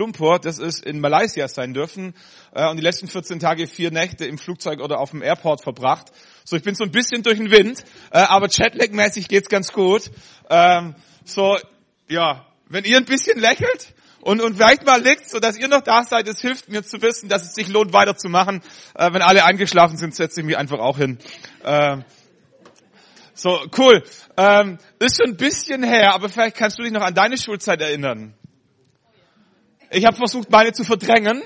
Lumpur, das ist in Malaysia sein dürfen äh, und die letzten 14 Tage vier Nächte im Flugzeug oder auf dem Airport verbracht. So, ich bin so ein bisschen durch den Wind, äh, aber Jetlag-mäßig geht's ganz gut. Ähm, so, ja, wenn ihr ein bisschen lächelt und, und vielleicht mal liegt, so dass ihr noch da seid, es hilft mir zu wissen, dass es sich lohnt weiterzumachen. Äh, wenn alle eingeschlafen sind, setze ich mich einfach auch hin. Äh, so, cool. Ähm, ist schon ein bisschen her, aber vielleicht kannst du dich noch an deine Schulzeit erinnern. Ich habe versucht, meine zu verdrängen,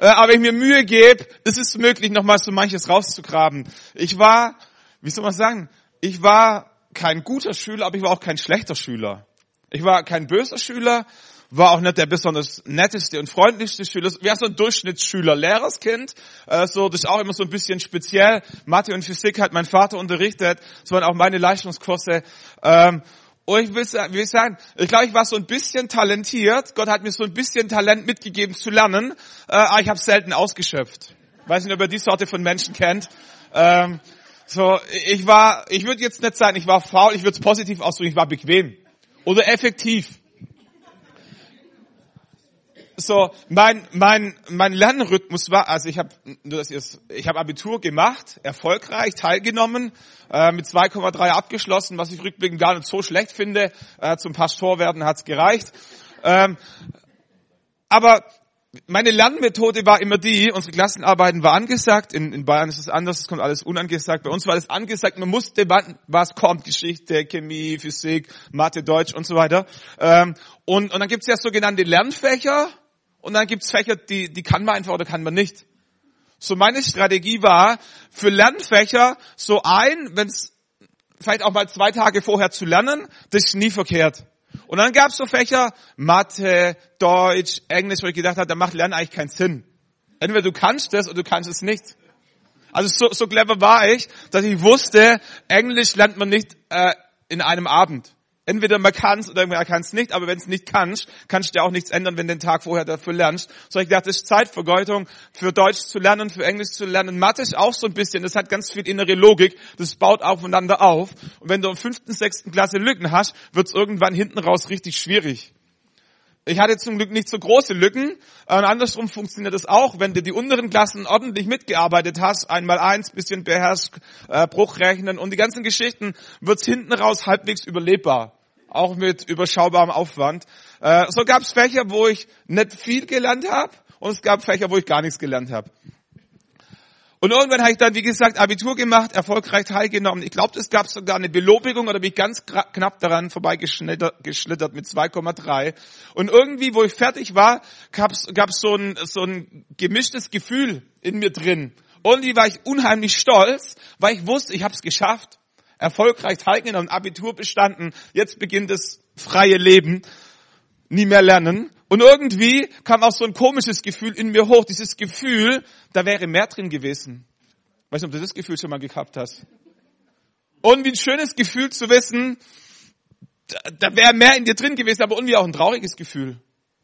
äh, aber ich mir Mühe gebe, ist es möglich, nochmal so manches rauszugraben. Ich war, wie soll man sagen, ich war kein guter Schüler, aber ich war auch kein schlechter Schüler. Ich war kein böser Schüler, war auch nicht der besonders netteste und freundlichste Schüler. Wäre so ein Durchschnittsschüler, Lehrerskind. Äh, so, das ist auch immer so ein bisschen speziell. Mathe und Physik hat mein Vater unterrichtet. Das waren auch meine Leistungskurse. Ähm, und ich will, sagen, ich glaube, ich war so ein bisschen talentiert. Gott hat mir so ein bisschen Talent mitgegeben zu lernen, äh, aber ich habe selten ausgeschöpft. weiß nicht, ob ihr die Sorte von Menschen kennt. Ähm, so, ich war, ich würde jetzt nicht sagen, ich war faul, ich würde es positiv ausdrücken, ich war bequem oder effektiv so mein mein mein Lernrhythmus war, also ich habe ich habe Abitur gemacht, erfolgreich teilgenommen, äh, mit 2,3 abgeschlossen, was ich rückblickend gar nicht so schlecht finde. Äh, zum Pastor werden hat's gereicht. Ähm, aber meine Lernmethode war immer die, unsere Klassenarbeiten war angesagt, in, in Bayern ist es anders, es kommt alles unangesagt, bei uns war alles angesagt, man musste, was kommt, Geschichte, Chemie, Physik, Mathe, Deutsch und so weiter. Ähm, und, und dann gibt's ja sogenannte Lernfächer, und dann gibt's Fächer, die, die kann man einfach oder kann man nicht. So meine Strategie war, für Lernfächer so ein, wenn es vielleicht auch mal zwei Tage vorher zu lernen, das ist nie verkehrt. Und dann gab's so Fächer, Mathe, Deutsch, Englisch, wo ich gedacht habe, da macht Lernen eigentlich keinen Sinn. Entweder du kannst das oder du kannst es nicht. Also so, so clever war ich, dass ich wusste, Englisch lernt man nicht äh, in einem Abend. Entweder man kann es oder man kann es nicht, aber wenn es nicht kannst, kannst du ja auch nichts ändern, wenn du den Tag vorher dafür lernst. So ich dachte, das ist Zeitvergeutung, für Deutsch zu lernen, für Englisch zu lernen. Mathe ist auch so ein bisschen, das hat ganz viel innere Logik, das baut aufeinander auf. Und wenn du in fünften, sechsten Klasse Lücken hast, wird es irgendwann hinten raus richtig schwierig. Ich hatte zum Glück nicht so große Lücken. Und andersrum funktioniert das auch, wenn du die unteren Klassen ordentlich mitgearbeitet hast, einmal eins, bisschen beherrscht, äh, Bruchrechnen und die ganzen Geschichten, wird's hinten raus halbwegs überlebbar auch mit überschaubarem Aufwand. Äh, so gab es Fächer, wo ich nicht viel gelernt habe und es gab Fächer, wo ich gar nichts gelernt habe. Und irgendwann habe ich dann, wie gesagt, Abitur gemacht, erfolgreich teilgenommen. Ich glaube, es gab sogar eine Belobigung oder bin ich ganz knapp daran vorbeigeschlittert mit 2,3. Und irgendwie, wo ich fertig war, gab es so ein, so ein gemischtes Gefühl in mir drin. Irgendwie war ich unheimlich stolz, weil ich wusste, ich habe es geschafft erfolgreich teilgenommen, Abitur bestanden, jetzt beginnt das freie Leben, nie mehr lernen. Und irgendwie kam auch so ein komisches Gefühl in mir hoch, dieses Gefühl, da wäre mehr drin gewesen. Weißt du, ob du das Gefühl schon mal gehabt hast? Und wie ein schönes Gefühl zu wissen, da, da wäre mehr in dir drin gewesen, aber irgendwie auch ein trauriges Gefühl.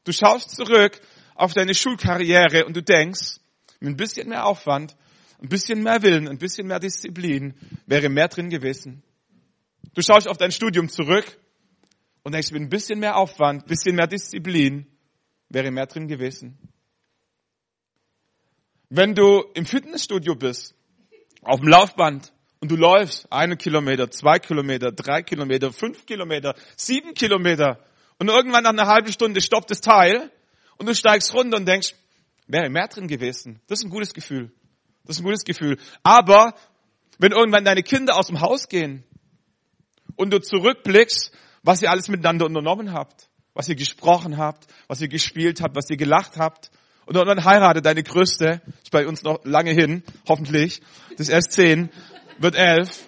Du schaust zurück auf deine Schulkarriere und du denkst, mit ein bisschen mehr Aufwand ein bisschen mehr Willen, ein bisschen mehr Disziplin wäre mehr drin gewesen. Du schaust auf dein Studium zurück und denkst, mit ein bisschen mehr Aufwand, ein bisschen mehr Disziplin wäre mehr drin gewesen. Wenn du im Fitnessstudio bist, auf dem Laufband und du läufst einen Kilometer, zwei Kilometer, drei Kilometer, fünf Kilometer, sieben Kilometer und irgendwann nach einer halben Stunde stoppt das Teil und du steigst runter und denkst, wäre mehr drin gewesen. Das ist ein gutes Gefühl. Das ist ein gutes Gefühl. Aber wenn irgendwann deine Kinder aus dem Haus gehen und du zurückblickst, was ihr alles miteinander unternommen habt, was ihr gesprochen habt, was ihr gespielt habt, was ihr gelacht habt, und dann heiratet deine Größte, ist bei uns noch lange hin, hoffentlich, das ist erst zehn, wird elf.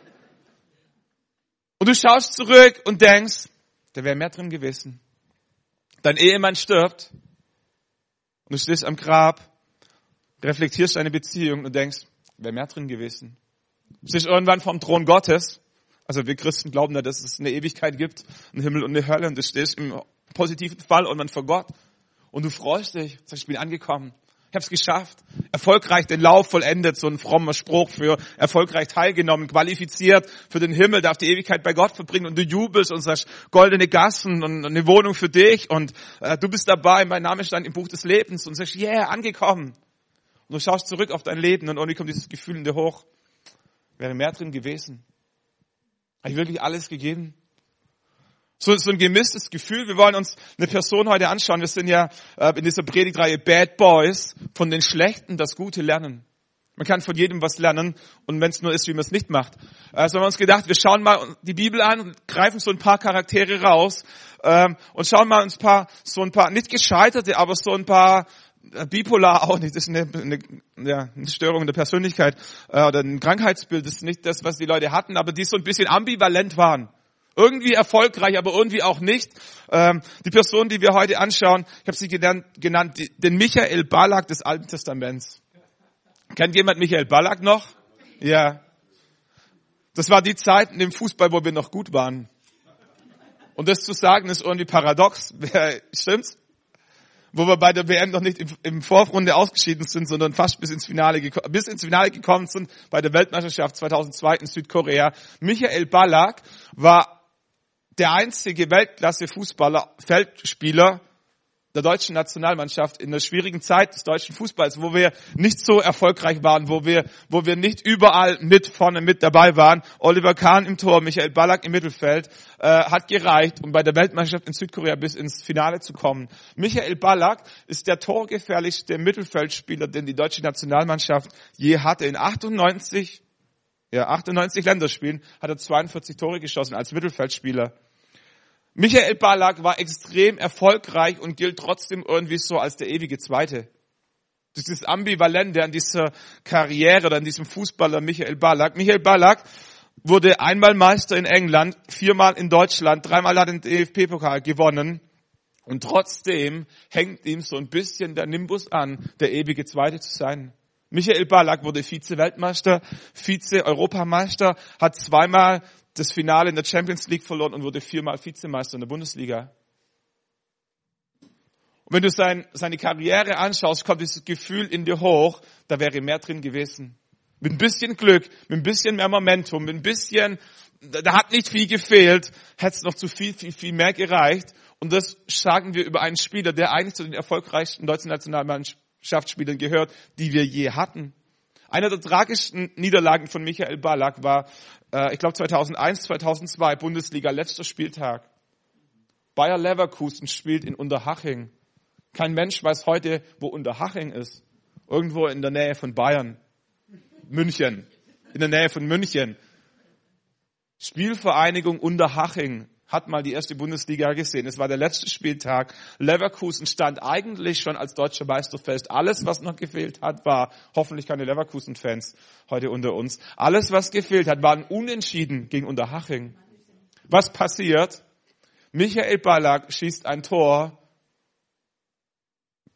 Und du schaust zurück und denkst, da wäre mehr drin gewesen. Dein Ehemann stirbt und du stehst am Grab reflektierst deine Beziehung und denkst, wäre mehr drin gewesen. Du bist irgendwann vom Thron Gottes. Also wir Christen glauben ja, dass es eine Ewigkeit gibt, einen Himmel und eine Hölle und du stehst im positiven Fall irgendwann vor Gott und du freust dich, sagst, ich bin angekommen. Ich habe es geschafft. Erfolgreich den Lauf vollendet, so ein frommer Spruch für erfolgreich teilgenommen, qualifiziert für den Himmel, darf die Ewigkeit bei Gott verbringen und du jubelst und sagst goldene Gassen und eine Wohnung für dich und äh, du bist dabei, mein Name stand im Buch des Lebens und sagst, yeah, angekommen. Und du schaust zurück auf dein Leben und irgendwie kommt dieses Gefühl in dir hoch. Wäre mehr drin gewesen. Habe ich wirklich alles gegeben? So, so ein gemischtes Gefühl. Wir wollen uns eine Person heute anschauen. Wir sind ja äh, in dieser Predigtreihe Bad Boys von den Schlechten das Gute lernen. Man kann von jedem was lernen und wenn es nur ist, wie man es nicht macht. Also haben wir uns gedacht, wir schauen mal die Bibel an und greifen so ein paar Charaktere raus ähm, und schauen mal uns paar, so ein paar, nicht gescheiterte, aber so ein paar bipolar auch nicht, das ist eine, eine, ja, eine Störung der Persönlichkeit äh, oder ein Krankheitsbild, das ist nicht das, was die Leute hatten, aber die so ein bisschen ambivalent waren. Irgendwie erfolgreich, aber irgendwie auch nicht. Ähm, die Person, die wir heute anschauen, ich habe sie genannt, genannt den Michael Balak des Alten Testaments. Kennt jemand Michael Balak noch? Ja. Das war die Zeit in dem Fußball, wo wir noch gut waren. Und das zu sagen, ist irgendwie paradox. Stimmt's? Wo wir bei der WM noch nicht im, Vorrunde ausgeschieden sind, sondern fast bis ins Finale, bis ins Finale gekommen sind bei der Weltmeisterschaft 2002 in Südkorea. Michael Balak war der einzige Weltklasse-Fußballer, Feldspieler der deutschen Nationalmannschaft in der schwierigen Zeit des deutschen Fußballs, wo wir nicht so erfolgreich waren, wo wir, wo wir nicht überall mit vorne mit dabei waren. Oliver Kahn im Tor, Michael Ballack im Mittelfeld, äh, hat gereicht, um bei der Weltmeisterschaft in Südkorea bis ins Finale zu kommen. Michael Ballack ist der torgefährlichste Mittelfeldspieler, den die deutsche Nationalmannschaft je hatte. In 98, ja, 98 Länderspielen hat er 42 Tore geschossen als Mittelfeldspieler. Michael Ballack war extrem erfolgreich und gilt trotzdem irgendwie so als der ewige Zweite. Dieses Ambivalente an dieser Karriere oder an diesem Fußballer Michael Ballack. Michael Ballack wurde einmal Meister in England, viermal in Deutschland, dreimal hat er den DFB-Pokal gewonnen. Und trotzdem hängt ihm so ein bisschen der Nimbus an, der ewige Zweite zu sein. Michael Ballack wurde Vize-Weltmeister, Vize-Europameister, hat zweimal das Finale in der Champions League verloren und wurde viermal Vizemeister in der Bundesliga. Und wenn du sein, seine Karriere anschaust, kommt dieses Gefühl in dir hoch, da wäre mehr drin gewesen. Mit ein bisschen Glück, mit ein bisschen mehr Momentum, mit ein bisschen, da hat nicht viel gefehlt, hätte es noch zu viel, viel, viel mehr gereicht. Und das sagen wir über einen Spieler, der eigentlich zu den erfolgreichsten deutschen Nationalmannschaftsspielern gehört, die wir je hatten. Einer der tragischsten Niederlagen von Michael Ballack war, äh, ich glaube 2001, 2002, Bundesliga, letzter Spieltag. Bayer Leverkusen spielt in Unterhaching. Kein Mensch weiß heute, wo Unterhaching ist. Irgendwo in der Nähe von Bayern. München. In der Nähe von München. Spielvereinigung Unterhaching hat mal die erste Bundesliga gesehen. Es war der letzte Spieltag. Leverkusen stand eigentlich schon als deutscher Meister fest. Alles, was noch gefehlt hat, war, hoffentlich keine Leverkusen-Fans heute unter uns, alles, was gefehlt hat, war ein Unentschieden gegen Unterhaching. Was passiert? Michael Ballack schießt ein Tor,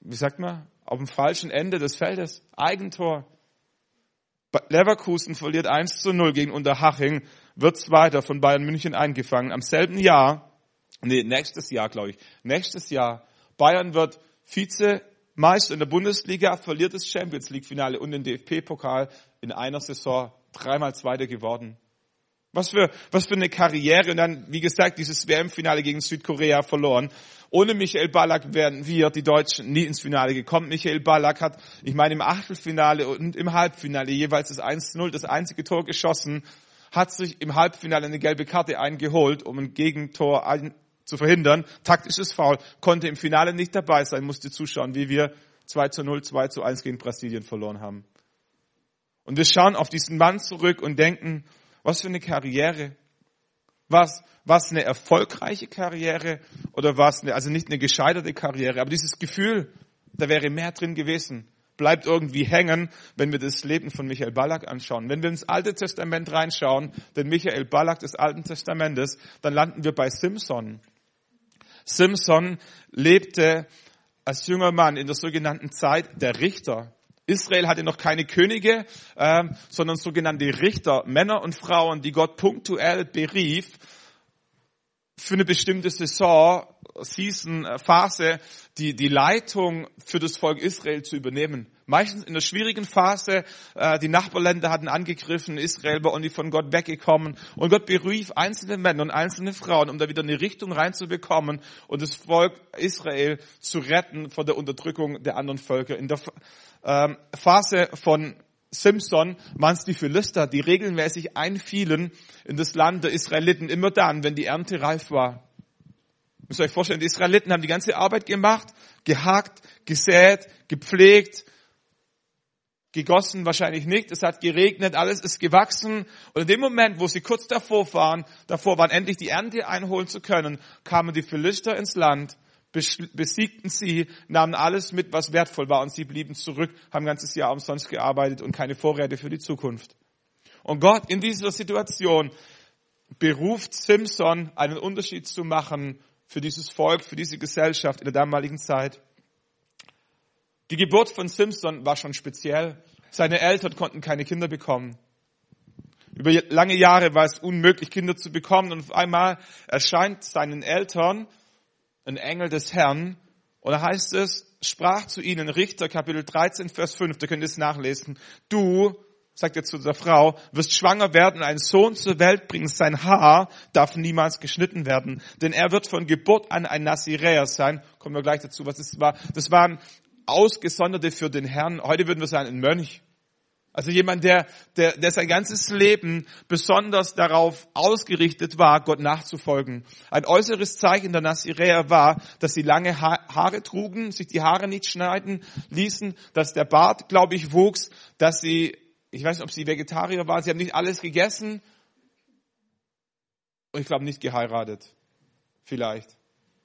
wie sagt man, auf dem falschen Ende des Feldes. Eigentor. Leverkusen verliert 1 zu 0 gegen Unterhaching wird Zweiter von Bayern München eingefangen. Am selben Jahr, nee, nächstes Jahr, glaube ich, nächstes Jahr, Bayern wird Vizemeister in der Bundesliga, verliert das Champions League Finale und den DFB-Pokal in einer Saison dreimal Zweiter geworden. Was für, was für eine Karriere und dann, wie gesagt, dieses WM-Finale gegen Südkorea verloren. Ohne Michael Ballack wären wir, die Deutschen, nie ins Finale gekommen. Michael Ballack hat, ich meine, im Achtelfinale und im Halbfinale jeweils das 1-0, das einzige Tor geschossen hat sich im Halbfinale eine gelbe Karte eingeholt, um ein Gegentor ein, zu verhindern. Taktisches Foul, konnte im Finale nicht dabei sein, musste zuschauen, wie wir 2 zu 0, 2 zu 1 gegen Brasilien verloren haben. Und wir schauen auf diesen Mann zurück und denken, was für eine Karriere. Was, was eine erfolgreiche Karriere oder was eine, also nicht eine gescheiterte Karriere, aber dieses Gefühl, da wäre mehr drin gewesen bleibt irgendwie hängen, wenn wir das Leben von Michael Ballack anschauen. Wenn wir ins Alte Testament reinschauen, den Michael Ballack des Alten Testamentes, dann landen wir bei Simson. Simson lebte als junger Mann in der sogenannten Zeit der Richter. Israel hatte noch keine Könige, äh, sondern sogenannte Richter, Männer und Frauen, die Gott punktuell berief, für eine bestimmte Saison, Season, äh, Phase, die, die Leitung für das Volk Israel zu übernehmen. Meistens in der schwierigen Phase, äh, die Nachbarländer hatten angegriffen, Israel war irgendwie von Gott weggekommen und Gott berief einzelne Männer und einzelne Frauen, um da wieder eine Richtung reinzubekommen und das Volk Israel zu retten vor der Unterdrückung der anderen Völker. In der ähm, Phase von Simson waren es die Philister, die regelmäßig einfielen in das Land der Israeliten immer dann, wenn die Ernte reif war. Ihr müsst euch vorstellen, die Israeliten haben die ganze Arbeit gemacht, gehakt, gesät, gepflegt, gegossen wahrscheinlich nicht, es hat geregnet, alles ist gewachsen. Und in dem Moment, wo sie kurz davor waren, davor waren, endlich die Ernte einholen zu können, kamen die Philister ins Land besiegten sie, nahmen alles mit, was wertvoll war und sie blieben zurück, haben ein ganzes Jahr umsonst gearbeitet und keine Vorräte für die Zukunft. Und Gott in dieser Situation beruft Simpson, einen Unterschied zu machen für dieses Volk, für diese Gesellschaft in der damaligen Zeit. Die Geburt von Simpson war schon speziell. Seine Eltern konnten keine Kinder bekommen. Über lange Jahre war es unmöglich, Kinder zu bekommen und auf einmal erscheint seinen Eltern ein Engel des Herrn. Und da heißt es, sprach zu ihnen, Richter Kapitel 13, Vers 5, da könnt ihr es nachlesen. Du, sagt er zu der Frau, wirst schwanger werden und einen Sohn zur Welt bringen. Sein Haar darf niemals geschnitten werden, denn er wird von Geburt an ein Naziräer sein. Kommen wir gleich dazu, was das war. Das waren Ausgesonderte für den Herrn. Heute würden wir sagen, ein Mönch. Also jemand, der, der, der sein ganzes Leben besonders darauf ausgerichtet war, Gott nachzufolgen. Ein äußeres Zeichen der Naziräer war, dass sie lange Haare trugen, sich die Haare nicht schneiden ließen, dass der Bart, glaube ich, wuchs, dass sie, ich weiß nicht, ob sie Vegetarier waren, sie haben nicht alles gegessen und ich glaube nicht geheiratet. Vielleicht.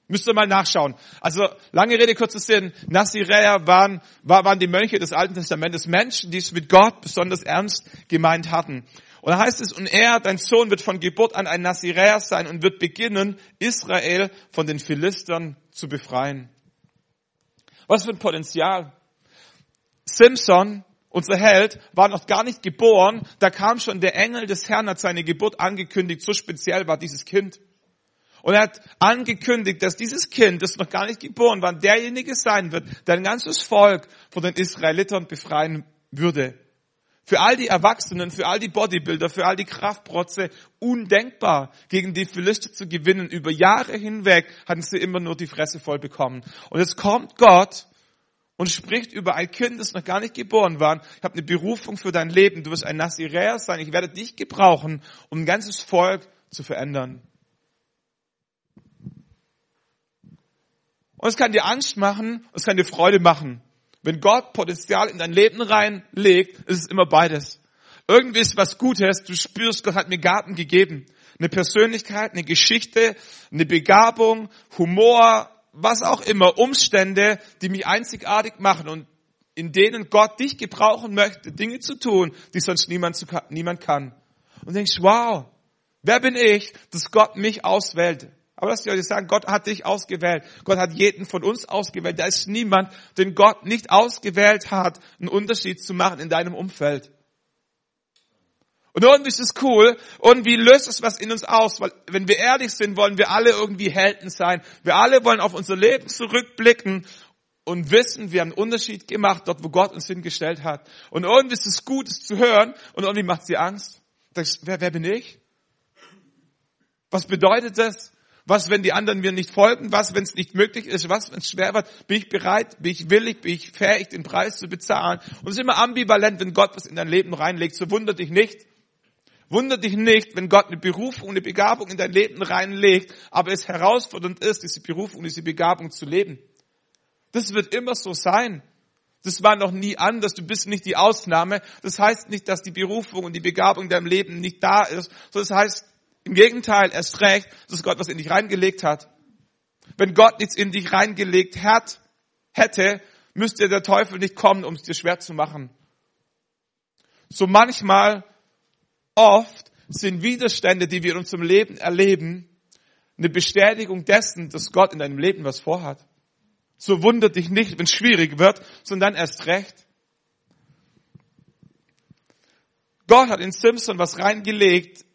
Müsst ihr mal nachschauen. Also lange Rede, kurzer Sinn. Naziräer waren, waren die Mönche des Alten Testamentes, Menschen, die es mit Gott besonders ernst gemeint hatten. Und da heißt es, und er, dein Sohn, wird von Geburt an ein Naziräer sein und wird beginnen, Israel von den Philistern zu befreien. Was für ein Potenzial. Simson, unser Held, war noch gar nicht geboren, da kam schon der Engel des Herrn, hat seine Geburt angekündigt, so speziell war dieses Kind. Und er hat angekündigt, dass dieses Kind, das noch gar nicht geboren war, derjenige sein wird, der ein ganzes Volk von den Israelitern befreien würde. Für all die Erwachsenen, für all die Bodybuilder, für all die Kraftprotze undenkbar, gegen die Philister zu gewinnen. Über Jahre hinweg hatten sie immer nur die Fresse voll bekommen. Und jetzt kommt Gott und spricht über ein Kind, das noch gar nicht geboren war. Ich habe eine Berufung für dein Leben. Du wirst ein Naziräer sein. Ich werde dich gebrauchen, um ein ganzes Volk zu verändern. Und es kann dir Angst machen, es kann dir Freude machen. Wenn Gott Potenzial in dein Leben reinlegt, ist es immer beides. Irgendwie ist was Gutes, du spürst, Gott hat mir Garten gegeben. Eine Persönlichkeit, eine Geschichte, eine Begabung, Humor, was auch immer, Umstände, die mich einzigartig machen und in denen Gott dich gebrauchen möchte, Dinge zu tun, die sonst niemand, niemand kann. Und denkst, wow, wer bin ich, dass Gott mich auswählt? Aber lass dich euch sagen, Gott hat dich ausgewählt. Gott hat jeden von uns ausgewählt. Da ist niemand, den Gott nicht ausgewählt hat, einen Unterschied zu machen in deinem Umfeld. Und irgendwie ist es cool. Und wie löst es was in uns aus? Weil, wenn wir ehrlich sind, wollen wir alle irgendwie Helden sein. Wir alle wollen auf unser Leben zurückblicken und wissen, wir haben einen Unterschied gemacht dort, wo Gott uns hingestellt hat. Und irgendwie ist es gut, es zu hören. Und irgendwie macht sie Angst. Denkst, wer, wer bin ich? Was bedeutet das? Was, wenn die anderen mir nicht folgen? Was, wenn es nicht möglich ist? Was, wenn es schwer wird? Bin ich bereit? Bin ich willig? Bin ich fähig, den Preis zu bezahlen? Und es ist immer ambivalent, wenn Gott was in dein Leben reinlegt. So wundert dich nicht. Wundert dich nicht, wenn Gott eine Berufung, eine Begabung in dein Leben reinlegt, aber es herausfordernd ist, diese Berufung, diese Begabung zu leben. Das wird immer so sein. Das war noch nie anders. Du bist nicht die Ausnahme. Das heißt nicht, dass die Berufung und die Begabung in deinem Leben nicht da ist. Das heißt, im Gegenteil, erst recht, dass Gott was in dich reingelegt hat. Wenn Gott nichts in dich reingelegt hat, hätte, müsste der Teufel nicht kommen, um es dir schwer zu machen. So manchmal, oft sind Widerstände, die wir in unserem Leben erleben, eine Bestätigung dessen, dass Gott in deinem Leben was vorhat. So wundert dich nicht, wenn es schwierig wird, sondern erst recht. Gott hat in Simpson was reingelegt,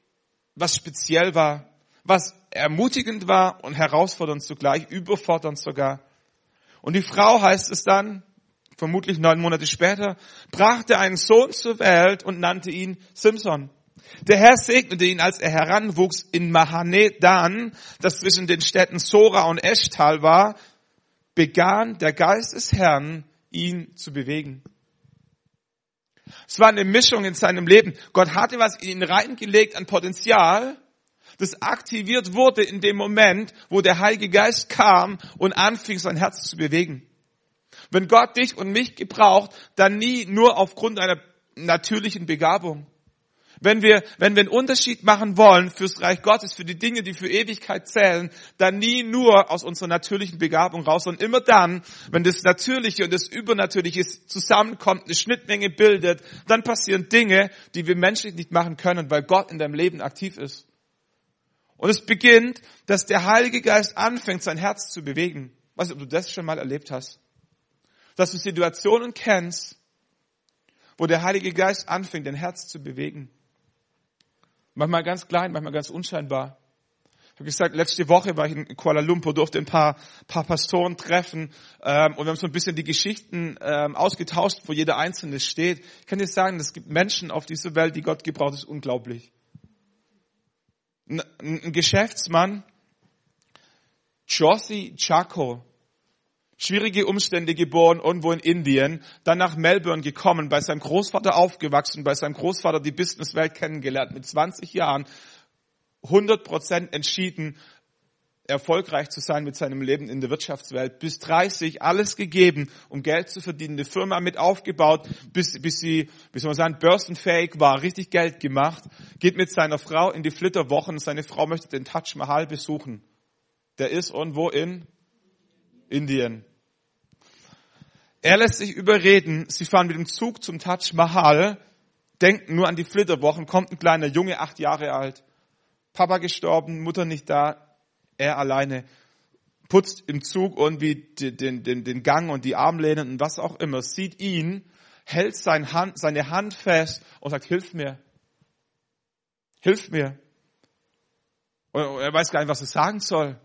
was speziell war, was ermutigend war und herausfordernd zugleich, überfordernd sogar. Und die Frau heißt es dann, vermutlich neun Monate später, brachte einen Sohn zur Welt und nannte ihn Simson. Der Herr segnete ihn, als er heranwuchs in Mahanedan, das zwischen den Städten Sora und Eschtal war, begann der Geist des Herrn, ihn zu bewegen. Es war eine Mischung in seinem Leben. Gott hatte was in ihn reingelegt an Potenzial, das aktiviert wurde in dem Moment, wo der Heilige Geist kam und anfing, sein Herz zu bewegen. Wenn Gott dich und mich gebraucht, dann nie nur aufgrund einer natürlichen Begabung. Wenn wir, wenn wir einen Unterschied machen wollen fürs Reich Gottes, für die Dinge, die für Ewigkeit zählen, dann nie nur aus unserer natürlichen Begabung raus, sondern immer dann, wenn das Natürliche und das Übernatürliche zusammenkommt, eine Schnittmenge bildet, dann passieren Dinge, die wir menschlich nicht machen können, weil Gott in deinem Leben aktiv ist. Und es beginnt, dass der Heilige Geist anfängt, sein Herz zu bewegen. Weiß nicht, ob du das schon mal erlebt hast. Dass du Situationen kennst, wo der Heilige Geist anfängt, dein Herz zu bewegen. Manchmal ganz klein, manchmal ganz unscheinbar. Ich habe gesagt, letzte Woche war ich in Kuala Lumpur, durfte ein paar, paar Pastoren treffen ähm, und wir haben so ein bisschen die Geschichten ähm, ausgetauscht, wo jeder Einzelne steht. Ich kann dir sagen, es gibt Menschen auf dieser Welt, die Gott gebraucht, ist unglaublich. Ein, ein Geschäftsmann, Josie Chaco, schwierige Umstände geboren, irgendwo in Indien, dann nach Melbourne gekommen, bei seinem Großvater aufgewachsen, bei seinem Großvater die Businesswelt kennengelernt, mit 20 Jahren 100 Prozent entschieden, erfolgreich zu sein mit seinem Leben in der Wirtschaftswelt. Bis 30 alles gegeben, um Geld zu verdienen, eine Firma mit aufgebaut, bis, bis sie, wie soll man sagen, börsenfähig war, richtig Geld gemacht, geht mit seiner Frau in die Flitterwochen. Seine Frau möchte den Taj Mahal besuchen. Der ist irgendwo in Indien. Er lässt sich überreden, sie fahren mit dem Zug zum Taj Mahal, denken nur an die Flitterwochen, kommt ein kleiner Junge, acht Jahre alt, Papa gestorben, Mutter nicht da, er alleine, putzt im Zug irgendwie den, den, den Gang und die Armlehnen und was auch immer, sieht ihn, hält sein Hand, seine Hand fest und sagt, hilf mir, hilf mir. Und er weiß gar nicht, was er sagen soll.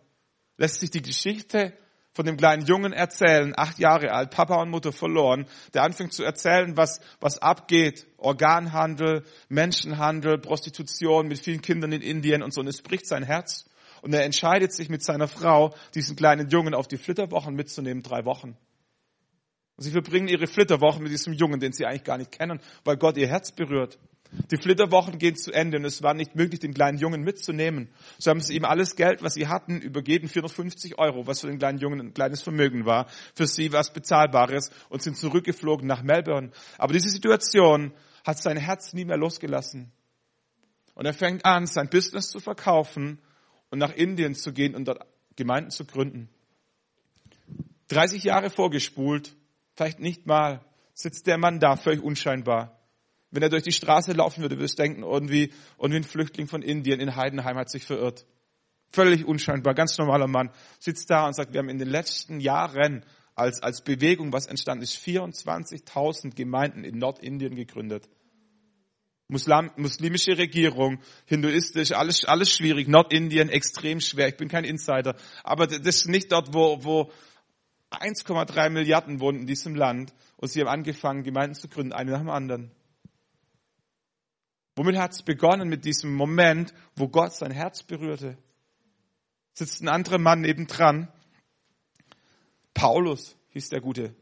Lässt sich die Geschichte von dem kleinen Jungen erzählen, acht Jahre alt, Papa und Mutter verloren, der anfängt zu erzählen, was, was abgeht. Organhandel, Menschenhandel, Prostitution mit vielen Kindern in Indien und so. Und es bricht sein Herz. Und er entscheidet sich mit seiner Frau, diesen kleinen Jungen auf die Flitterwochen mitzunehmen, drei Wochen. Und sie verbringen ihre Flitterwochen mit diesem Jungen, den sie eigentlich gar nicht kennen, weil Gott ihr Herz berührt. Die Flitterwochen gehen zu Ende und es war nicht möglich, den kleinen Jungen mitzunehmen. So haben sie ihm alles Geld, was sie hatten, übergeben, 450 Euro, was für den kleinen Jungen ein kleines Vermögen war, für sie was Bezahlbares und sind zurückgeflogen nach Melbourne. Aber diese Situation hat sein Herz nie mehr losgelassen. Und er fängt an, sein Business zu verkaufen und nach Indien zu gehen und dort Gemeinden zu gründen. 30 Jahre vorgespult, vielleicht nicht mal, sitzt der Mann da, völlig unscheinbar wenn er durch die Straße laufen würde, würdest du denken, irgendwie, irgendwie ein Flüchtling von Indien in Heidenheim hat sich verirrt. Völlig unscheinbar, ganz normaler Mann, sitzt da und sagt, wir haben in den letzten Jahren als, als Bewegung, was entstanden ist, 24.000 Gemeinden in Nordindien gegründet. Muslim, muslimische Regierung, hinduistisch, alles, alles schwierig. Nordindien extrem schwer. Ich bin kein Insider. Aber das ist nicht dort, wo, wo 1,3 Milliarden wohnen in diesem Land. Und sie haben angefangen, Gemeinden zu gründen, eine nach dem anderen. Womit hat es begonnen? Mit diesem Moment, wo Gott sein Herz berührte. Sitzt ein anderer Mann nebendran. Paulus hieß der gute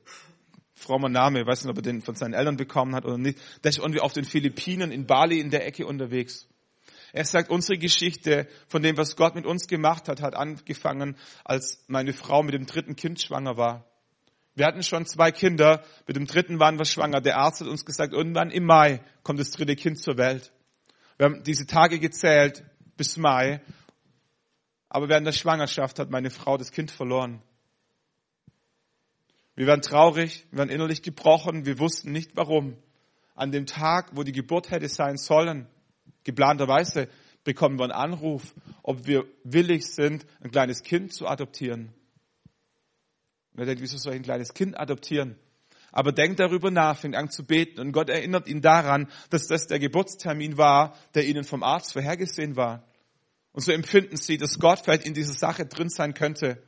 frommer Name. Ich weiß nicht, ob er den von seinen Eltern bekommen hat oder nicht. Der ist irgendwie auf den Philippinen in Bali in der Ecke unterwegs. Er sagt, unsere Geschichte von dem, was Gott mit uns gemacht hat, hat angefangen, als meine Frau mit dem dritten Kind schwanger war. Wir hatten schon zwei Kinder, mit dem dritten waren wir schwanger. Der Arzt hat uns gesagt, irgendwann im Mai kommt das dritte Kind zur Welt. Wir haben diese Tage gezählt bis Mai, aber während der Schwangerschaft hat meine Frau das Kind verloren. Wir waren traurig, wir waren innerlich gebrochen, wir wussten nicht warum. An dem Tag, wo die Geburt hätte sein sollen, geplanterweise, bekommen wir einen Anruf, ob wir willig sind, ein kleines Kind zu adoptieren. Er denkt, wieso soll ich ein kleines Kind adoptieren? Aber denkt darüber nach, fängt an zu beten und Gott erinnert ihn daran, dass das der Geburtstermin war, der ihnen vom Arzt vorhergesehen war. Und so empfinden sie, dass Gott vielleicht in dieser Sache drin sein könnte.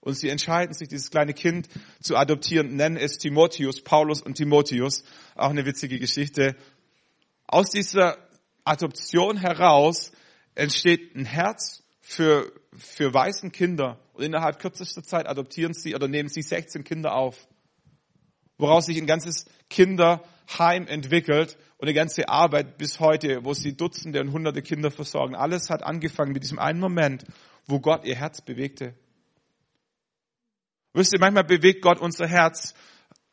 Und sie entscheiden sich, dieses kleine Kind zu adoptieren, nennen es Timotheus, Paulus und Timotheus. Auch eine witzige Geschichte. Aus dieser Adoption heraus entsteht ein Herz für, für weißen Kinder. Und innerhalb kürzester Zeit adoptieren sie oder nehmen sie 16 Kinder auf. Woraus sich ein ganzes Kinderheim entwickelt und eine ganze Arbeit bis heute, wo sie Dutzende und Hunderte Kinder versorgen. Alles hat angefangen mit diesem einen Moment, wo Gott ihr Herz bewegte. Wisst ihr, manchmal bewegt Gott unser Herz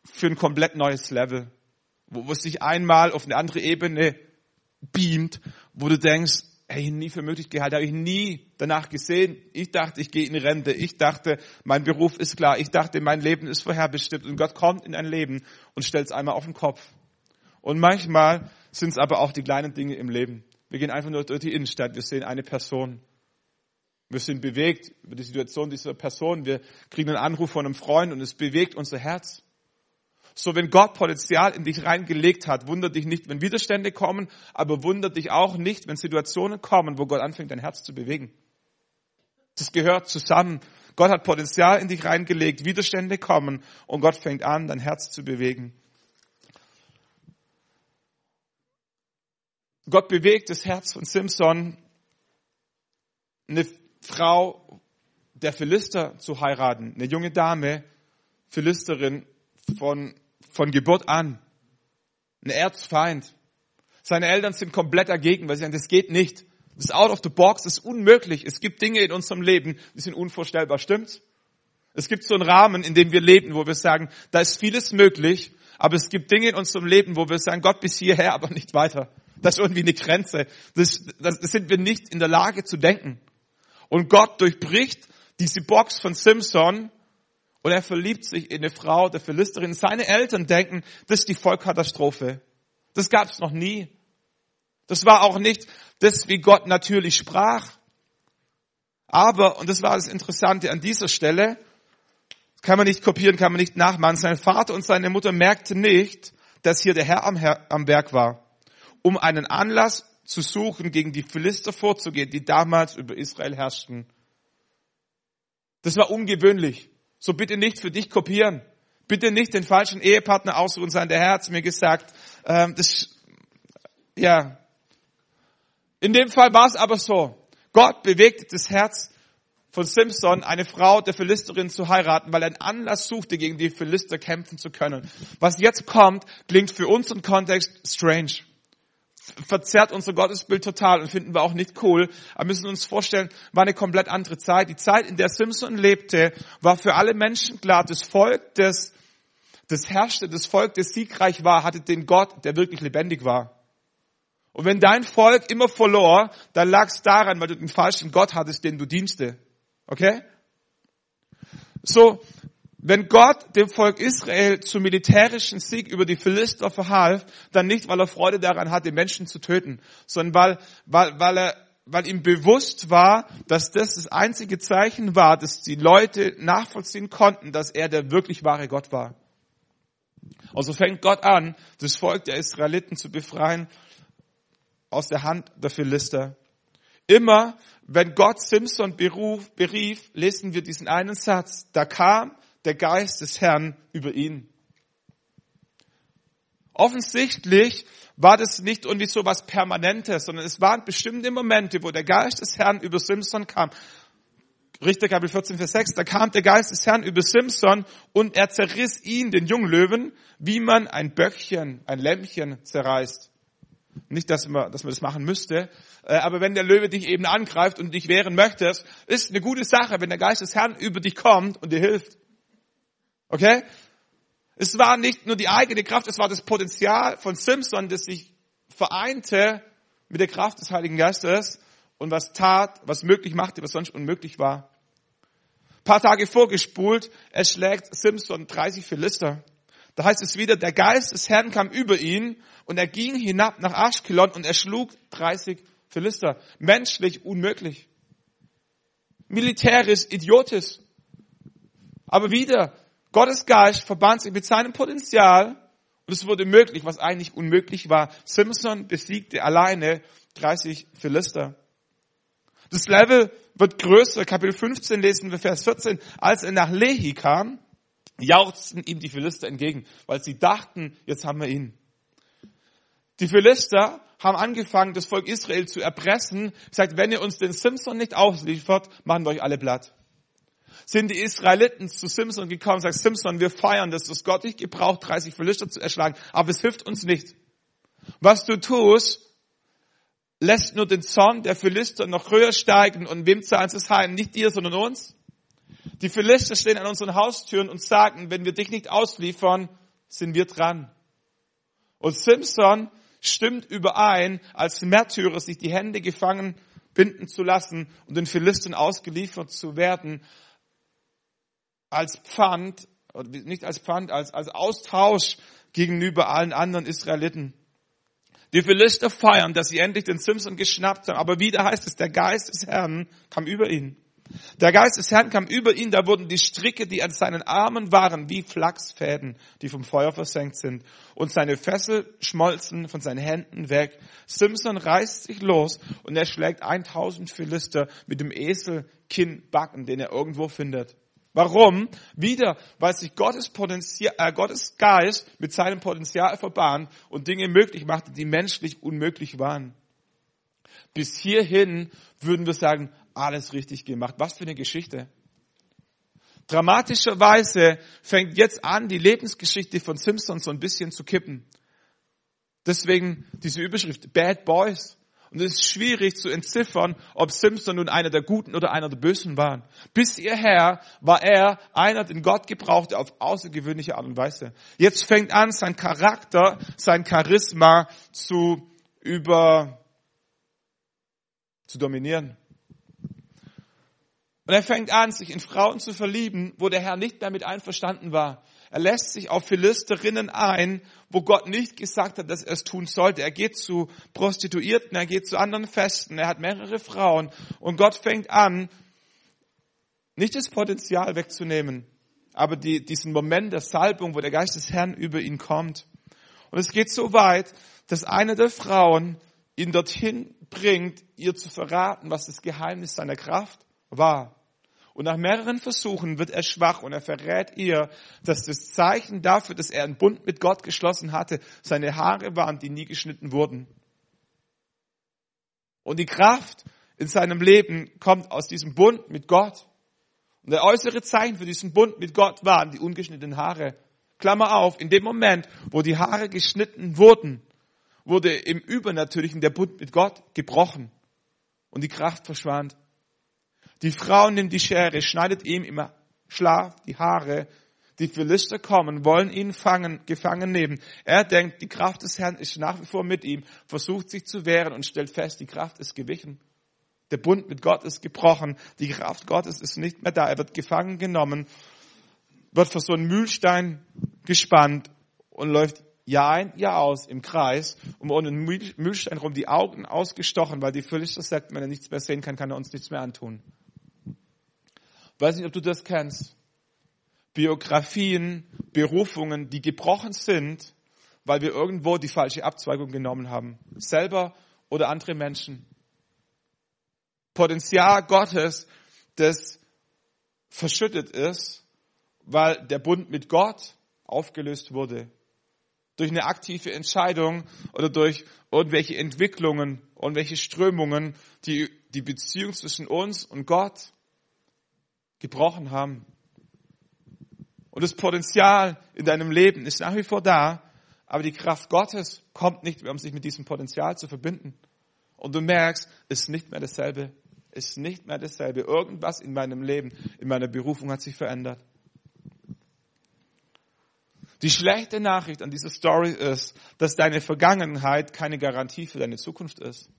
für ein komplett neues Level, wo, es sich einmal auf eine andere Ebene beamt, wo du denkst, hey, nie für möglich gehalten, habe ich nie danach gesehen. Ich dachte, ich gehe in Rente. Ich dachte, mein Beruf ist klar. Ich dachte, mein Leben ist vorherbestimmt. Und Gott kommt in ein Leben und stellt es einmal auf den Kopf. Und manchmal sind es aber auch die kleinen Dinge im Leben. Wir gehen einfach nur durch die Innenstadt. Wir sehen eine Person. Wir sind bewegt über die Situation dieser Person. Wir kriegen einen Anruf von einem Freund und es bewegt unser Herz. So, wenn Gott Potenzial in dich reingelegt hat, wundert dich nicht, wenn Widerstände kommen, aber wundert dich auch nicht, wenn Situationen kommen, wo Gott anfängt, dein Herz zu bewegen. Das gehört zusammen. Gott hat Potenzial in dich reingelegt, Widerstände kommen und Gott fängt an, dein Herz zu bewegen. Gott bewegt das Herz von Simson, eine Frau der Philister zu heiraten, eine junge Dame, Philisterin von, von Geburt an, ein Erzfeind. Seine Eltern sind komplett dagegen, weil sie sagen, das geht nicht. Das ist out of the box, das ist unmöglich. Es gibt Dinge in unserem Leben, die sind unvorstellbar, stimmt's? Es gibt so einen Rahmen, in dem wir leben, wo wir sagen, da ist vieles möglich, aber es gibt Dinge in unserem Leben, wo wir sagen, Gott bis hierher, aber nicht weiter. Das ist irgendwie eine Grenze. Das, das, sind wir nicht in der Lage zu denken. Und Gott durchbricht diese Box von Simpson und er verliebt sich in eine Frau der Philisterin. Seine Eltern denken, das ist die Vollkatastrophe. Das gab es noch nie. Das war auch nicht das, wie Gott natürlich sprach. Aber, und das war das Interessante an dieser Stelle, kann man nicht kopieren, kann man nicht nachmachen. Sein Vater und seine Mutter merkten nicht, dass hier der Herr am, Herr am Werk war um einen Anlass zu suchen, gegen die Philister vorzugehen, die damals über Israel herrschten. Das war ungewöhnlich. So bitte nicht für dich kopieren. Bitte nicht den falschen Ehepartner aussuchen, sein der Herr hat mir gesagt. Ähm, das, ja. In dem Fall war es aber so. Gott bewegte das Herz von Simpson, eine Frau der Philisterin zu heiraten, weil er einen Anlass suchte, gegen die Philister kämpfen zu können. Was jetzt kommt, klingt für unseren Kontext strange verzerrt unser Gottesbild total und finden wir auch nicht cool. Aber müssen uns vorstellen, war eine komplett andere Zeit. Die Zeit, in der Simpson lebte, war für alle Menschen klar, das Volk, das, das herrschte, das Volk, das siegreich war, hatte den Gott, der wirklich lebendig war. Und wenn dein Volk immer verlor, dann lag es daran, weil du den falschen Gott hattest, den du dienste. Okay? So, wenn Gott dem Volk Israel zum militärischen Sieg über die Philister verhalf, dann nicht, weil er Freude daran hatte, Menschen zu töten, sondern weil, weil, weil er weil ihm bewusst war, dass das das einzige Zeichen war, dass die Leute nachvollziehen konnten, dass er der wirklich wahre Gott war. Also fängt Gott an, das Volk der Israeliten zu befreien aus der Hand der Philister. Immer, wenn Gott Simson beruf, berief, lesen wir diesen einen Satz. Da kam der Geist des Herrn über ihn. Offensichtlich war das nicht irgendwie so was Permanentes, sondern es waren bestimmte Momente, wo der Geist des Herrn über Simson kam. Richter Kapitel 14, Vers 6, da kam der Geist des Herrn über Simson und er zerriss ihn, den Junglöwen, wie man ein Böckchen, ein Lämmchen zerreißt. Nicht, dass man, dass man das machen müsste, äh, aber wenn der Löwe dich eben angreift und dich wehren möchtest, ist eine gute Sache, wenn der Geist des Herrn über dich kommt und dir hilft. Okay? Es war nicht nur die eigene Kraft, es war das Potenzial von Simpson, das sich vereinte mit der Kraft des Heiligen Geistes und was tat, was möglich machte, was sonst unmöglich war. Ein paar Tage vorgespult, es schlägt Simpson 30 Philister. Da heißt es wieder, der Geist des Herrn kam über ihn und er ging hinab nach Aschkelon und er schlug 30 Philister. Menschlich unmöglich. Militärisch idiotisch. Aber wieder, Gottes Geist verband sich mit seinem Potenzial und es wurde möglich, was eigentlich unmöglich war. Simpson besiegte alleine 30 Philister. Das Level wird größer. Kapitel 15 lesen wir Vers 14. Als er nach Lehi kam, jauchzten ihm die Philister entgegen, weil sie dachten, jetzt haben wir ihn. Die Philister haben angefangen, das Volk Israel zu erpressen, gesagt, wenn ihr uns den Simson nicht ausliefert, machen wir euch alle platt. Sind die Israeliten zu Simson gekommen und sagen, Simson, wir feiern, dass das Gott dich gebraucht, 30 Philister zu erschlagen, aber es hilft uns nicht. Was du tust, lässt nur den Zorn der Philister noch höher steigen und wem zahlen sie es heim? Nicht dir, sondern uns. Die Philister stehen an unseren Haustüren und sagen, wenn wir dich nicht ausliefern, sind wir dran. Und Simson stimmt überein, als Märtyrer sich die Hände gefangen binden zu lassen und den Philistern ausgeliefert zu werden, als Pfand, nicht als Pfand, als, als Austausch gegenüber allen anderen Israeliten. Die Philister feiern, dass sie endlich den Simson geschnappt haben, aber wieder heißt es, der Geist des Herrn kam über ihn. Der Geist des Herrn kam über ihn, da wurden die Stricke, die an seinen Armen waren, wie Flachsfäden, die vom Feuer versenkt sind. Und seine Fessel schmolzen von seinen Händen weg. Simson reißt sich los und er schlägt 1000 Philister mit dem Esel Kinnbacken, den er irgendwo findet. Warum? Wieder, weil sich Gottes, Potenzial, äh, Gottes Geist mit seinem Potenzial verbahnt und Dinge möglich machte, die menschlich unmöglich waren. Bis hierhin würden wir sagen, alles richtig gemacht. Was für eine Geschichte. Dramatischerweise fängt jetzt an, die Lebensgeschichte von Simpson so ein bisschen zu kippen. Deswegen diese Überschrift Bad Boys. Und es ist schwierig zu entziffern, ob Simpson nun einer der Guten oder einer der Bösen war. Bis hierher war er einer, den Gott gebrauchte auf außergewöhnliche Art und Weise. Jetzt fängt an, sein Charakter, sein Charisma zu über, zu dominieren. Und er fängt an, sich in Frauen zu verlieben, wo der Herr nicht damit einverstanden war. Er lässt sich auf Philisterinnen ein, wo Gott nicht gesagt hat, dass er es tun sollte. Er geht zu Prostituierten, er geht zu anderen Festen, er hat mehrere Frauen und Gott fängt an, nicht das Potenzial wegzunehmen, aber die, diesen Moment der Salbung, wo der Geist des Herrn über ihn kommt. Und es geht so weit, dass eine der Frauen ihn dorthin bringt, ihr zu verraten, was das Geheimnis seiner Kraft war. Und nach mehreren Versuchen wird er schwach und er verrät ihr, dass das Zeichen dafür, dass er einen Bund mit Gott geschlossen hatte, seine Haare waren, die nie geschnitten wurden. Und die Kraft in seinem Leben kommt aus diesem Bund mit Gott. Und der äußere Zeichen für diesen Bund mit Gott waren die ungeschnittenen Haare. Klammer auf, in dem Moment, wo die Haare geschnitten wurden, wurde im Übernatürlichen der Bund mit Gott gebrochen und die Kraft verschwand. Die Frau nimmt die Schere, schneidet ihm im Schlaf die Haare. Die Philister kommen, wollen ihn fangen, gefangen nehmen. Er denkt, die Kraft des Herrn ist nach wie vor mit ihm, versucht sich zu wehren und stellt fest, die Kraft ist gewichen. Der Bund mit Gott ist gebrochen. Die Kraft Gottes ist nicht mehr da. Er wird gefangen genommen, wird vor so einen Mühlstein gespannt und läuft Jahr ein, Jahr aus im Kreis um den Mühlstein rum, die Augen ausgestochen, weil die Philister sagt, wenn er nichts mehr sehen kann, kann er uns nichts mehr antun. Weiß nicht, ob du das kennst. Biografien, Berufungen, die gebrochen sind, weil wir irgendwo die falsche Abzweigung genommen haben. Selber oder andere Menschen. Potenzial Gottes, das verschüttet ist, weil der Bund mit Gott aufgelöst wurde. Durch eine aktive Entscheidung oder durch irgendwelche Entwicklungen, irgendwelche Strömungen, die die Beziehung zwischen uns und Gott gebrochen haben. Und das Potenzial in deinem Leben ist nach wie vor da, aber die Kraft Gottes kommt nicht mehr, um sich mit diesem Potenzial zu verbinden. Und du merkst, es ist nicht mehr dasselbe, es ist nicht mehr dasselbe. Irgendwas in meinem Leben, in meiner Berufung hat sich verändert. Die schlechte Nachricht an dieser Story ist, dass deine Vergangenheit keine Garantie für deine Zukunft ist.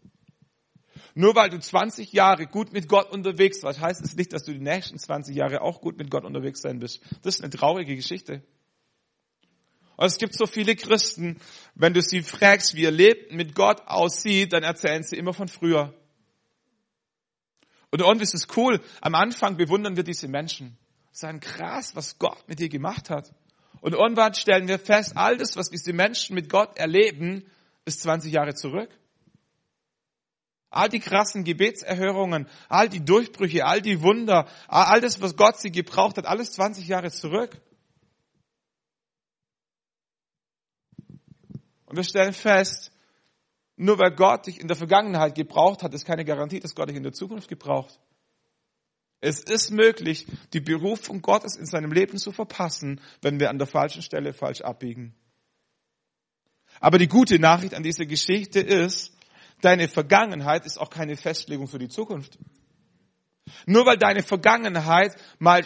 Nur weil du 20 Jahre gut mit Gott unterwegs warst, heißt es nicht, dass du die nächsten 20 Jahre auch gut mit Gott unterwegs sein bist. Das ist eine traurige Geschichte. Und es gibt so viele Christen, wenn du sie fragst, wie ihr Leben mit Gott aussieht, dann erzählen sie immer von früher. Und irgendwie ist es cool. Am Anfang bewundern wir diese Menschen. Sagen, krass, was Gott mit dir gemacht hat. Und irgendwann stellen wir fest, all das, was diese Menschen mit Gott erleben, ist 20 Jahre zurück. All die krassen Gebetserhörungen, all die Durchbrüche, all die Wunder, all das, was Gott sie gebraucht hat, alles 20 Jahre zurück. Und wir stellen fest, nur weil Gott dich in der Vergangenheit gebraucht hat, ist keine Garantie, dass Gott dich in der Zukunft gebraucht. Es ist möglich, die Berufung Gottes in seinem Leben zu verpassen, wenn wir an der falschen Stelle falsch abbiegen. Aber die gute Nachricht an dieser Geschichte ist, deine Vergangenheit ist auch keine Festlegung für die Zukunft. Nur weil deine Vergangenheit mal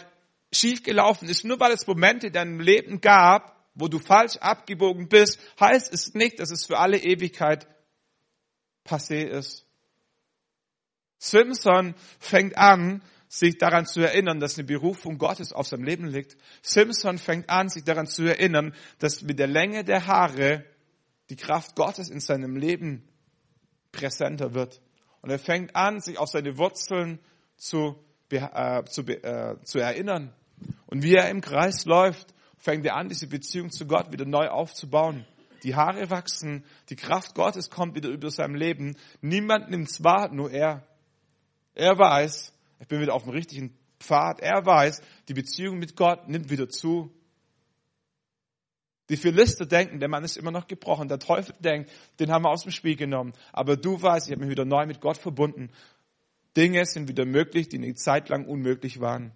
schiefgelaufen ist, nur weil es Momente in deinem Leben gab, wo du falsch abgebogen bist, heißt es nicht, dass es für alle Ewigkeit passé ist. Simpson fängt an, sich daran zu erinnern, dass eine Berufung Gottes auf seinem Leben liegt. Simpson fängt an, sich daran zu erinnern, dass mit der Länge der Haare die Kraft Gottes in seinem Leben präsenter wird. Und er fängt an, sich auf seine Wurzeln zu, äh, zu, äh, zu erinnern. Und wie er im Kreis läuft, fängt er an, diese Beziehung zu Gott wieder neu aufzubauen. Die Haare wachsen, die Kraft Gottes kommt wieder über sein Leben. Niemand nimmt's wahr, nur er. Er weiß, ich bin wieder auf dem richtigen Pfad. Er weiß, die Beziehung mit Gott nimmt wieder zu. Die Philister denken, der Mann ist immer noch gebrochen. Der Teufel denkt, den haben wir aus dem Spiel genommen. Aber du weißt, ich habe mich wieder neu mit Gott verbunden. Dinge sind wieder möglich, die eine Zeit lang unmöglich waren.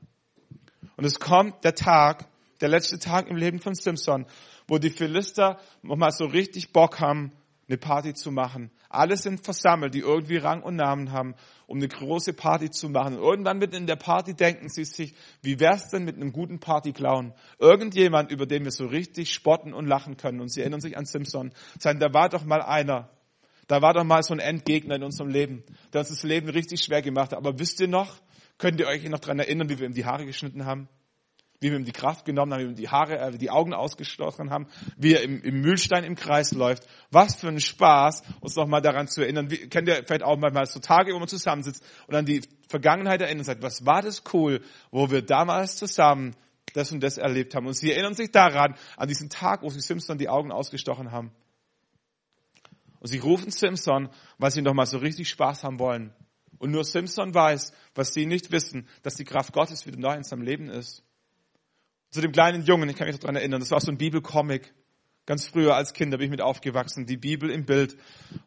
Und es kommt der Tag, der letzte Tag im Leben von Simpson, wo die Philister nochmal so richtig Bock haben, eine Party zu machen. Alle sind versammelt, die irgendwie Rang und Namen haben, um eine große Party zu machen. Und irgendwann mitten in der Party denken sie sich, wie wär's denn mit einem guten Partyclown? Irgendjemand, über den wir so richtig spotten und lachen können. Und sie erinnern sich an Simpson. Sagen, da war doch mal einer. Da war doch mal so ein Endgegner in unserem Leben, der uns das Leben richtig schwer gemacht hat. Aber wisst ihr noch, könnt ihr euch noch dran erinnern, wie wir ihm die Haare geschnitten haben? Wie wir ihm die Kraft genommen haben, wie wir ihm die Haare, äh, die Augen ausgestochen haben, wie er im, im Mühlstein im Kreis läuft. Was für ein Spaß, uns nochmal daran zu erinnern. Wie, kennt ihr vielleicht auch manchmal so Tage, wo man zusammensitzt und an die Vergangenheit erinnert und sagt, was war das cool, wo wir damals zusammen das und das erlebt haben. Und sie erinnern sich daran, an diesen Tag, wo sie Simpson die Augen ausgestochen haben. Und sie rufen Simpson, weil sie nochmal so richtig Spaß haben wollen. Und nur Simpson weiß, was sie nicht wissen, dass die Kraft Gottes wieder neu in seinem Leben ist zu dem kleinen Jungen, ich kann mich daran erinnern, das war so ein Bibelcomic. Ganz früher als Kind, da bin ich mit aufgewachsen, die Bibel im Bild.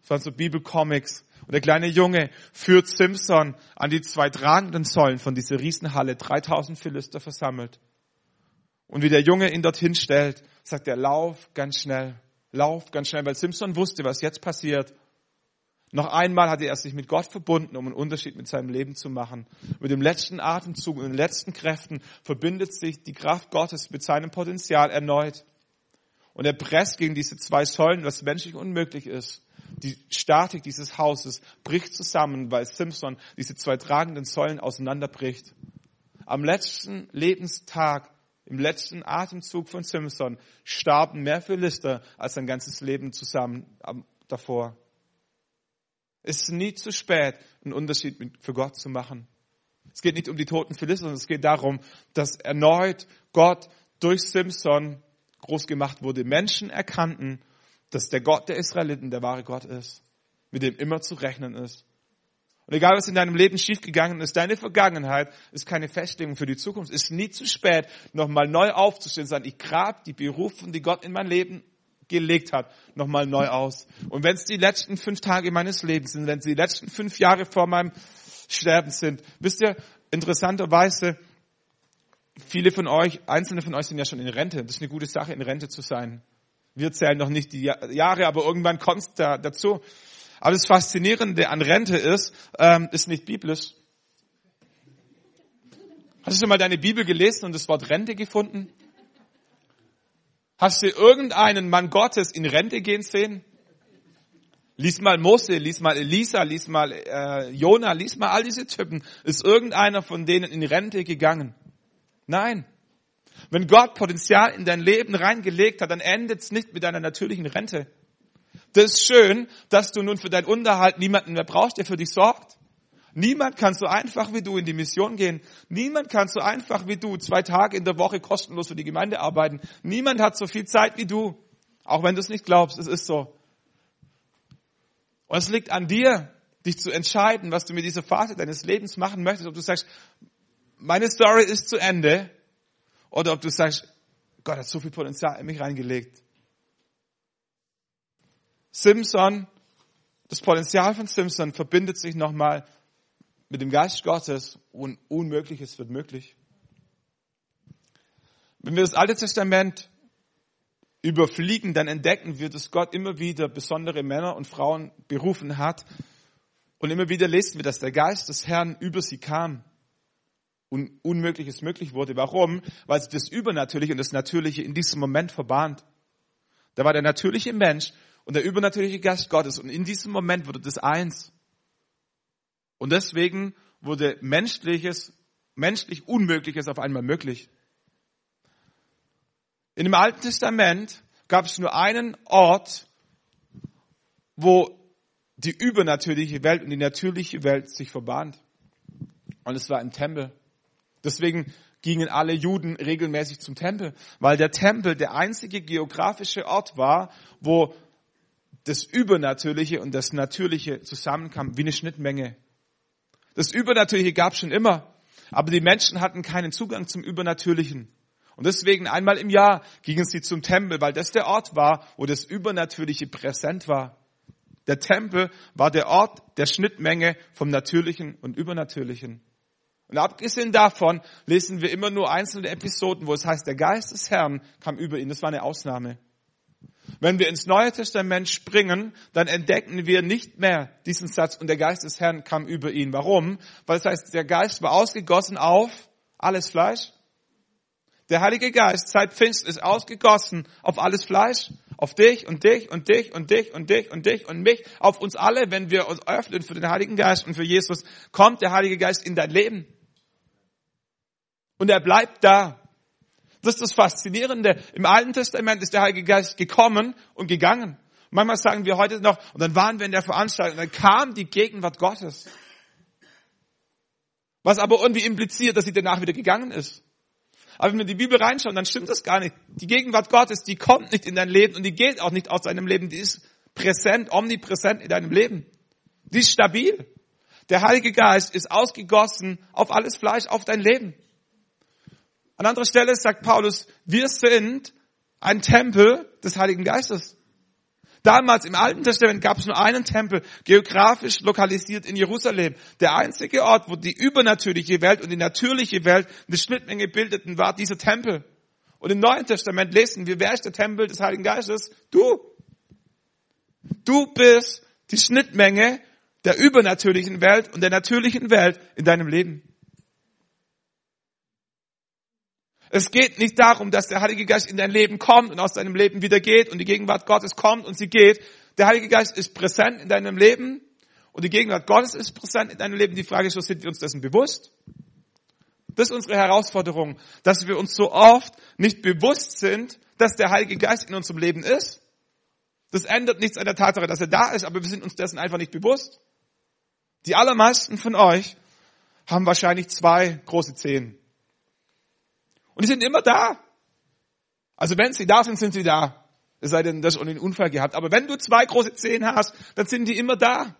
Das waren so Bibelcomics. Und der kleine Junge führt Simpson an die zwei tragenden Säulen von dieser Riesenhalle, 3000 Philister versammelt. Und wie der Junge ihn dorthin stellt, sagt er, lauf ganz schnell, lauf ganz schnell, weil Simpson wusste, was jetzt passiert. Noch einmal hatte er sich mit Gott verbunden, um einen Unterschied mit seinem Leben zu machen. Mit dem letzten Atemzug und den letzten Kräften verbindet sich die Kraft Gottes mit seinem Potenzial erneut. Und er presst gegen diese zwei Säulen, was menschlich unmöglich ist. Die Statik dieses Hauses bricht zusammen, weil Simpson diese zwei tragenden Säulen auseinanderbricht. Am letzten Lebenstag, im letzten Atemzug von Simpson starben mehr Philister als sein ganzes Leben zusammen davor. Es ist nie zu spät, einen Unterschied für Gott zu machen. Es geht nicht um die toten Philister, sondern es geht darum, dass erneut Gott durch Simpson groß gemacht wurde. Menschen erkannten, dass der Gott der Israeliten der wahre Gott ist, mit dem immer zu rechnen ist. Und egal, was in deinem Leben schiefgegangen ist, deine Vergangenheit ist keine Festlegung für die Zukunft. Es ist nie zu spät, nochmal neu aufzustehen, sagen, ich grab die Berufung, die Gott in mein Leben gelegt hat, nochmal neu aus. Und wenn es die letzten fünf Tage meines Lebens sind, wenn es die letzten fünf Jahre vor meinem Sterben sind, wisst ihr, interessanterweise, viele von euch, einzelne von euch sind ja schon in Rente. Das ist eine gute Sache, in Rente zu sein. Wir zählen noch nicht die Jahre, aber irgendwann kommt es da, dazu. Aber das Faszinierende an Rente ist, ähm, ist nicht biblisch. Hast du schon mal deine Bibel gelesen und das Wort Rente gefunden? Hast du irgendeinen Mann Gottes in Rente gehen sehen? Lies mal Mose, lies mal Elisa, lies mal äh, Jona, lies mal all diese Typen. Ist irgendeiner von denen in Rente gegangen? Nein. Wenn Gott Potenzial in dein Leben reingelegt hat, dann endet es nicht mit deiner natürlichen Rente. Das ist schön, dass du nun für deinen Unterhalt niemanden mehr brauchst, der für dich sorgt. Niemand kann so einfach wie du in die Mission gehen. Niemand kann so einfach wie du zwei Tage in der Woche kostenlos für die Gemeinde arbeiten. Niemand hat so viel Zeit wie du. Auch wenn du es nicht glaubst, es ist so. Und es liegt an dir, dich zu entscheiden, was du mit dieser Phase deines Lebens machen möchtest, ob du sagst, meine Story ist zu Ende, oder ob du sagst, Gott hat so viel Potenzial in mich reingelegt. Simpson, das Potenzial von Simpson verbindet sich nochmal mit dem Geist Gottes und Unmögliches wird möglich. Wenn wir das Alte Testament überfliegen, dann entdecken wir, dass Gott immer wieder besondere Männer und Frauen berufen hat. Und immer wieder lesen wir, dass der Geist des Herrn über sie kam und Unmögliches möglich wurde. Warum? Weil sich das Übernatürliche und das Natürliche in diesem Moment verbahnt. Da war der natürliche Mensch und der übernatürliche Geist Gottes und in diesem Moment wurde das eins. Und deswegen wurde menschliches, menschlich Unmögliches auf einmal möglich. In dem Alten Testament gab es nur einen Ort, wo die übernatürliche Welt und die natürliche Welt sich verbahnt. Und es war im Tempel. Deswegen gingen alle Juden regelmäßig zum Tempel, weil der Tempel der einzige geografische Ort war, wo das Übernatürliche und das Natürliche zusammenkamen, wie eine Schnittmenge. Das Übernatürliche gab es schon immer, aber die Menschen hatten keinen Zugang zum Übernatürlichen. Und deswegen einmal im Jahr gingen sie zum Tempel, weil das der Ort war, wo das Übernatürliche präsent war. Der Tempel war der Ort der Schnittmenge vom Natürlichen und Übernatürlichen. Und abgesehen davon lesen wir immer nur einzelne Episoden, wo es heißt, der Geist des Herrn kam über ihn. Das war eine Ausnahme. Wenn wir ins Neue Testament springen, dann entdecken wir nicht mehr diesen Satz und der Geist des Herrn kam über ihn. Warum? Weil es heißt, der Geist war ausgegossen auf alles Fleisch. Der Heilige Geist seit Pfingst ist ausgegossen auf alles Fleisch, auf dich und dich und dich und dich und dich und dich und mich, auf uns alle, wenn wir uns öffnen für den Heiligen Geist und für Jesus, kommt der Heilige Geist in dein Leben. Und er bleibt da. Das ist das Faszinierende. Im Alten Testament ist der Heilige Geist gekommen und gegangen. Manchmal sagen wir heute noch, und dann waren wir in der Veranstaltung, dann kam die Gegenwart Gottes. Was aber irgendwie impliziert, dass sie danach wieder gegangen ist. Aber wenn wir in die Bibel reinschauen, dann stimmt das gar nicht. Die Gegenwart Gottes, die kommt nicht in dein Leben und die geht auch nicht aus deinem Leben. Die ist präsent, omnipräsent in deinem Leben. Die ist stabil. Der Heilige Geist ist ausgegossen auf alles Fleisch, auf dein Leben. An anderer Stelle sagt Paulus, wir sind ein Tempel des Heiligen Geistes. Damals im Alten Testament gab es nur einen Tempel, geografisch lokalisiert in Jerusalem. Der einzige Ort, wo die übernatürliche Welt und die natürliche Welt eine Schnittmenge bildeten, war dieser Tempel. Und im Neuen Testament lesen wir, wer ist der Tempel des Heiligen Geistes? Du. Du bist die Schnittmenge der übernatürlichen Welt und der natürlichen Welt in deinem Leben. Es geht nicht darum, dass der Heilige Geist in dein Leben kommt und aus deinem Leben wieder geht und die Gegenwart Gottes kommt und sie geht. Der Heilige Geist ist präsent in deinem Leben und die Gegenwart Gottes ist präsent in deinem Leben. Die Frage ist, sind wir uns dessen bewusst? Das ist unsere Herausforderung, dass wir uns so oft nicht bewusst sind, dass der Heilige Geist in unserem Leben ist. Das ändert nichts an der Tatsache, dass er da ist, aber wir sind uns dessen einfach nicht bewusst. Die allermeisten von euch haben wahrscheinlich zwei große Zehen. Und die sind immer da. Also wenn sie da sind, sind sie da. Es sei denn, dass du einen Unfall gehabt. Aber wenn du zwei große Zehen hast, dann sind die immer da.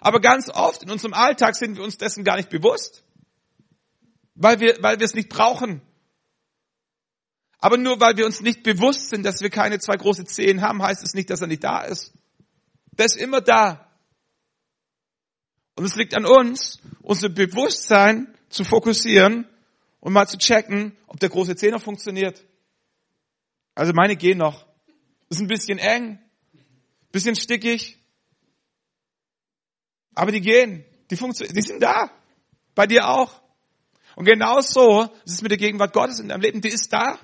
Aber ganz oft in unserem Alltag sind wir uns dessen gar nicht bewusst. Weil wir, weil wir es nicht brauchen. Aber nur weil wir uns nicht bewusst sind, dass wir keine zwei große Zehen haben, heißt es nicht, dass er nicht da ist. Der ist immer da. Und es liegt an uns, unser Bewusstsein zu fokussieren und mal zu checken, ob der große Zehner funktioniert. Also meine gehen noch. Ist ein bisschen eng, bisschen stickig, aber die gehen, die funktionieren, die sind da. Bei dir auch. Und genau so ist es mit der Gegenwart Gottes in deinem Leben. Die ist da.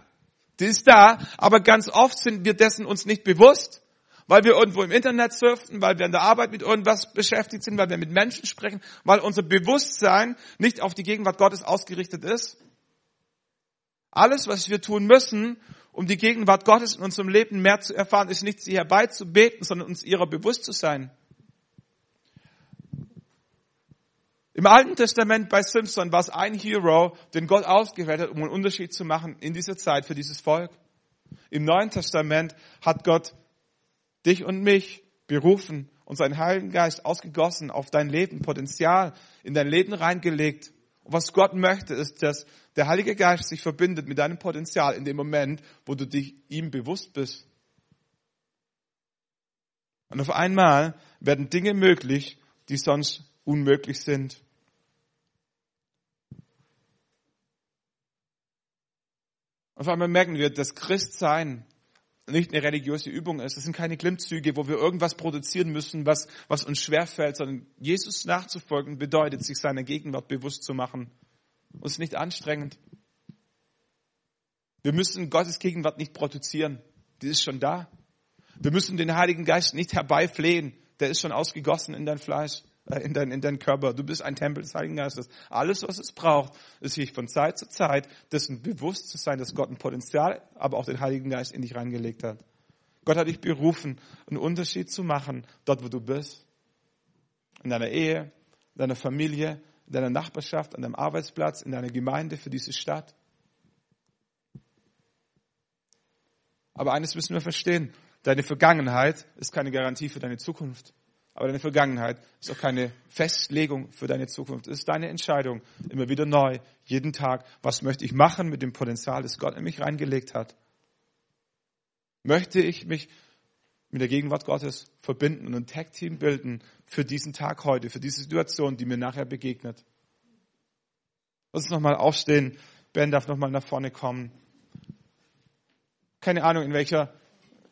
Die ist da. Aber ganz oft sind wir dessen uns nicht bewusst, weil wir irgendwo im Internet surfen, weil wir in der Arbeit mit irgendwas beschäftigt sind, weil wir mit Menschen sprechen, weil unser Bewusstsein nicht auf die Gegenwart Gottes ausgerichtet ist. Alles, was wir tun müssen, um die Gegenwart Gottes in unserem Leben mehr zu erfahren, ist nicht sie herbeizubeten, sondern uns ihrer bewusst zu sein. Im Alten Testament bei Simpson war es ein Hero, den Gott ausgewählt hat, um einen Unterschied zu machen in dieser Zeit für dieses Volk. Im Neuen Testament hat Gott dich und mich berufen und seinen Heiligen Geist ausgegossen auf dein Leben, Potenzial in dein Leben reingelegt. Was Gott möchte, ist, dass der Heilige Geist sich verbindet mit deinem Potenzial in dem Moment, wo du dich ihm bewusst bist. Und auf einmal werden Dinge möglich, die sonst unmöglich sind. Auf einmal merken wir, dass Christsein nicht eine religiöse Übung ist. Es sind keine Klimmzüge, wo wir irgendwas produzieren müssen, was, was uns schwerfällt, sondern Jesus nachzufolgen bedeutet, sich seiner Gegenwart bewusst zu machen. Und es ist nicht anstrengend. Wir müssen Gottes Gegenwart nicht produzieren. Die ist schon da. Wir müssen den Heiligen Geist nicht herbeiflehen. Der ist schon ausgegossen in dein Fleisch, in dein, in dein Körper. Du bist ein Tempel des Heiligen Geistes. Alles, was es braucht, ist sich von Zeit zu Zeit dessen bewusst zu sein, dass Gott ein Potenzial, aber auch den Heiligen Geist in dich reingelegt hat. Gott hat dich berufen, einen Unterschied zu machen, dort wo du bist. In deiner Ehe, in deiner Familie, in deiner Nachbarschaft, an deinem Arbeitsplatz, in deiner Gemeinde, für diese Stadt. Aber eines müssen wir verstehen. Deine Vergangenheit ist keine Garantie für deine Zukunft. Aber deine Vergangenheit ist auch keine Festlegung für deine Zukunft. Es ist deine Entscheidung, immer wieder neu, jeden Tag, was möchte ich machen mit dem Potenzial, das Gott in mich reingelegt hat. Möchte ich mich mit der Gegenwart Gottes verbinden und ein Tag-Team bilden für diesen Tag heute, für diese Situation, die mir nachher begegnet. Lass uns nochmal aufstehen. Ben darf nochmal nach vorne kommen. Keine Ahnung, in welcher